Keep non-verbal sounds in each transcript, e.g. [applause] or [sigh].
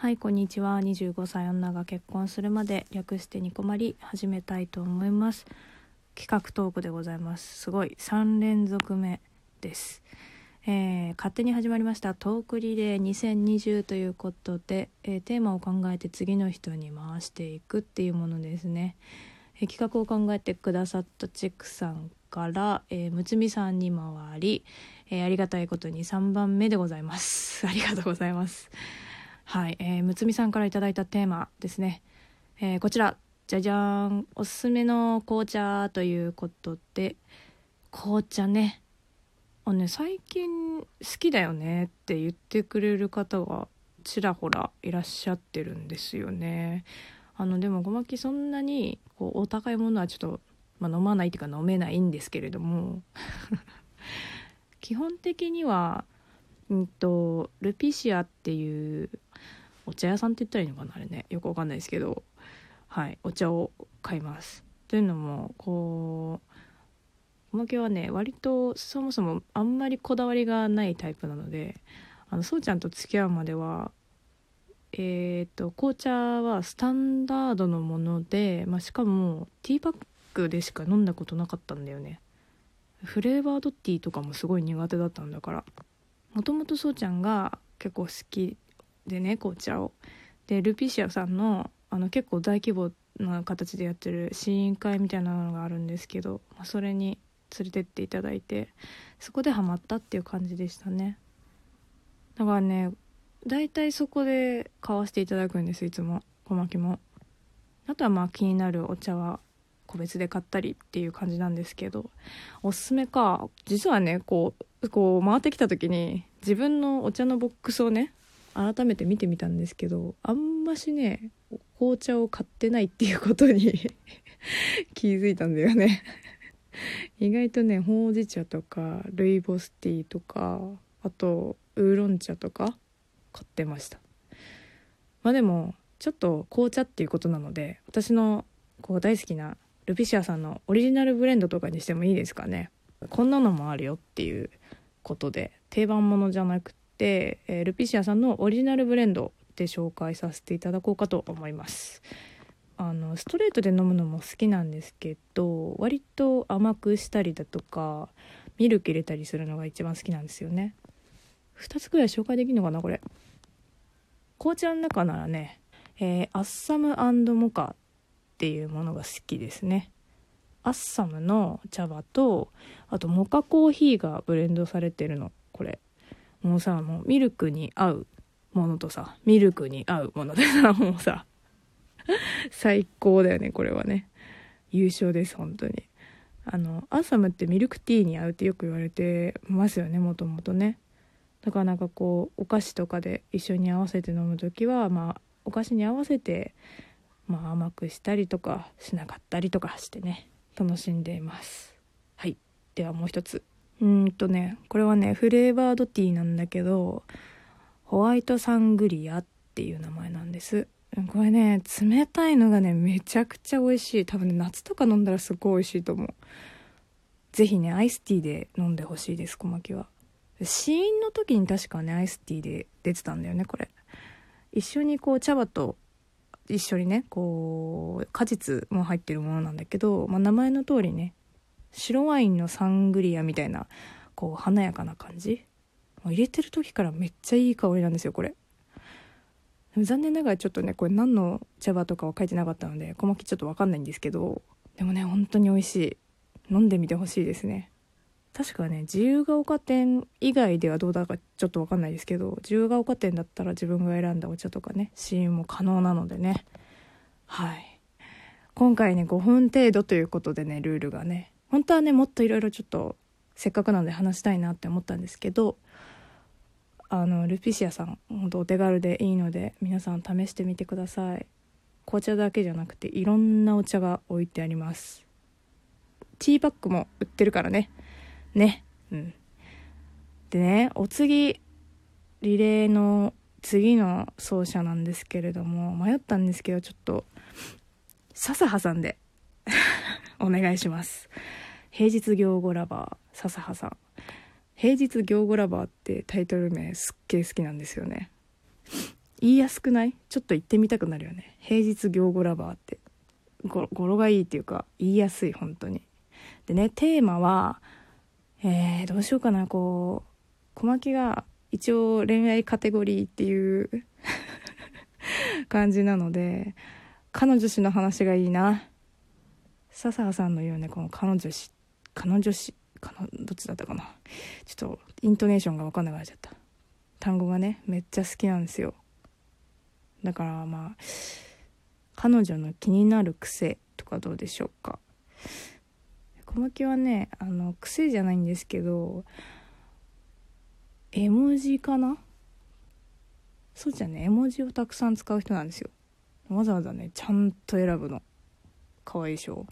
はいこんにちは。25歳女が結婚するまで略してニコマリ始めたいと思います。企画トークでございます。すごい。3連続目です。えー、勝手に始まりました。トークリレー2020ということで、えー、テーマを考えて次の人に回していくっていうものですね、えー、企画を考えてくださったチックさんから、えー、むつみさんに回り、え、ありがたいことに3番目でございます。[laughs] ありがとうございます。はい、えー、むつみさんから頂いたテーマですね、えー、こちらじゃじゃーんおすすめの紅茶ということで。紅茶ね。あね最近好きだよねって言ってくれる方がちらほらいらっしゃってるんですよね。あのでもごまきそんなにこうお高いものはちょっと、まあ、飲まないっていうか飲めないんですけれども。[laughs] 基本的には、うんと、ルピシアっていうお茶屋さんって言ったらいいのかなあれね。よくわかんないですけど。はいお茶を買います。というのもこうおまけはね割とそもそもあんまりこだわりがないタイプなのであのそうちゃんと付き合うまではえっ、ー、と紅茶はスタンダードのもので、まあ、しかもティーパックでしか飲んだことなかったんだよね。フレーバードティーとかもすごい苦手だったんだから。もともとそうちゃんが結構好きでね紅茶を。でルピシアさんのあの結構大規模な形でやってる試飲会みたいなのがあるんですけど、まあ、それに連れてっていただいてそこでハマったっていう感じでしたね。だからね大体そこで買わせていただくんですいつも。小牧も。あとはまあ気になるお茶は個別で買ったりっていう感じなんですけどおすすめか実はねこうこう回ってきた時に自分のお茶のボックスをね改めて見てみたんですけどあんましね紅茶を買ってないっていうことに [laughs] 気づいたんだよね。意外とねほうじ茶とかルイボスティーとかあとウーロン茶とか買ってました。まあでもちょっと紅茶っていうことなので私のこう大好きなルピシアさんのオリジナルブレンドとかにしてもいいですかね。こんなのもあるよっていうことで定番ものじゃなくて、えー、ルピシアさんのオリジナルブレンドで紹介させていただこうかと思います。あのストレートで飲むのも好きなんですけど割と甘くしたりだとかミルク入れたりするのが一番好きなんですよね。2つくらい紹介できるのかなこれ。紅茶の中ならね、えー、アッサムモカっていうものが好きですね。アッサムの茶葉とあとモカコーヒーがブレンドされてるのこれ。もうさもうミルクに合うものとさミルクに合うものでさ [laughs] もうさ最高だよねこれはね。優勝です本当に。あのアンサムってミルクティーに合うってよく言われてますよねもともとね。だからなんかこうお菓子とかで一緒に合わせて飲む時はまあお菓子に合わせてまあ甘くしたりとかしなかったりとかしてね。楽しんでいます。はい。ではもう一つ。うんとねこれはねフレーバードティーなんだけどホワイトサングリアっていう名前なんです。これね冷たいのがねめちゃくちゃ美味しい。多分ね夏とか飲んだらすごい美味しいと思う。是非ねアイスティーで飲んでほしいです小牧は。試飲の時に確かねアイスティーで出てたんだよねこれ。一緒にこう茶葉と一緒にねこう果実も入ってるものなんだけど、まあ、名前の通りね白ワインのサングリアみたいなこう華やかな感じ？入れてる時からめっちゃいい香りなんですよこれ。残念ながらちょっとねこれ何の茶葉とかは書いてなかったので小巻ちょっと分かんないんですけどでもね本当に美味しい。飲んでみてほしいですね。確かね自由が丘店以外ではどうだかちょっと分かんないですけど自由が丘店だったら自分が選んだお茶とかね試飲も可能なのでね。はい。今回ね5分程度ということでねルールがね本当はねもっといろいろちょっとせっかくなので話したいなって思ったんですけどあのルピシアさん本当お手軽でいいので皆さん試してみてください。紅茶だけじゃなくていろんなお茶が置いてあります。ティーバッグも売ってるからね。ね。うん。でねお次リレーの次の走者なんですけれども迷ったんですけどちょっと笹挟んで [laughs] お願いします。平日行語ラバー笹葉さん。平日行語ラバーってタイトル名すっげえ好きなんですよね。言いやすくない？ちょっと言ってみたくなるよね。平日行語ラバーって。語呂がいいっていうか言いやすい本当に。でねテーマはえー、どうしようかな。こう小牧が一応恋愛カテゴリーっていう [laughs] 感じなので彼女氏の話がいいな。笹葉さんの言うねこの彼女氏彼女氏かどっちだったかな？ちょっとイントネーションが分かんなくなっちゃった。単語がねめっちゃ好きなんですよ。だからまあ彼女の気になる癖とかどうでしょうか？小牧はねあの癖じゃないんですけど絵文字かな？そうじゃね絵文字をたくさん使う人なんですよ。わざわざねちゃんと選ぶの。かわいいでしょ？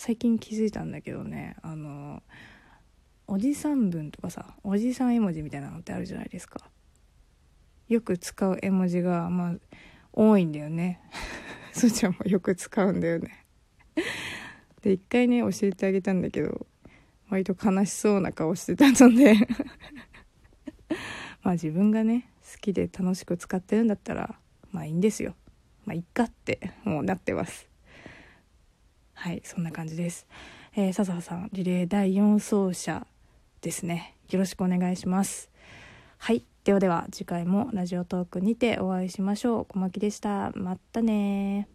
最近気づいたんだけどねあのおじさん文とかさおじさん絵文字みたいなのってあるじゃないですか。よく使う絵文字がまあ多いんだよね。[laughs] そちゃんもよく使うんだよね。[laughs] で一回ね教えてあげたんだけど割と悲しそうな顔してたので。[laughs] まあ自分がね好きで楽しく使ってるんだったらまあいいんですよ。まあいっかってもうなってます。はいそんな感じです、えー、笹葉さんリレー第4走者ですね。よろしくお願いします。はいではでは次回もラジオトークにてお会いしましょう。小牧でした。またね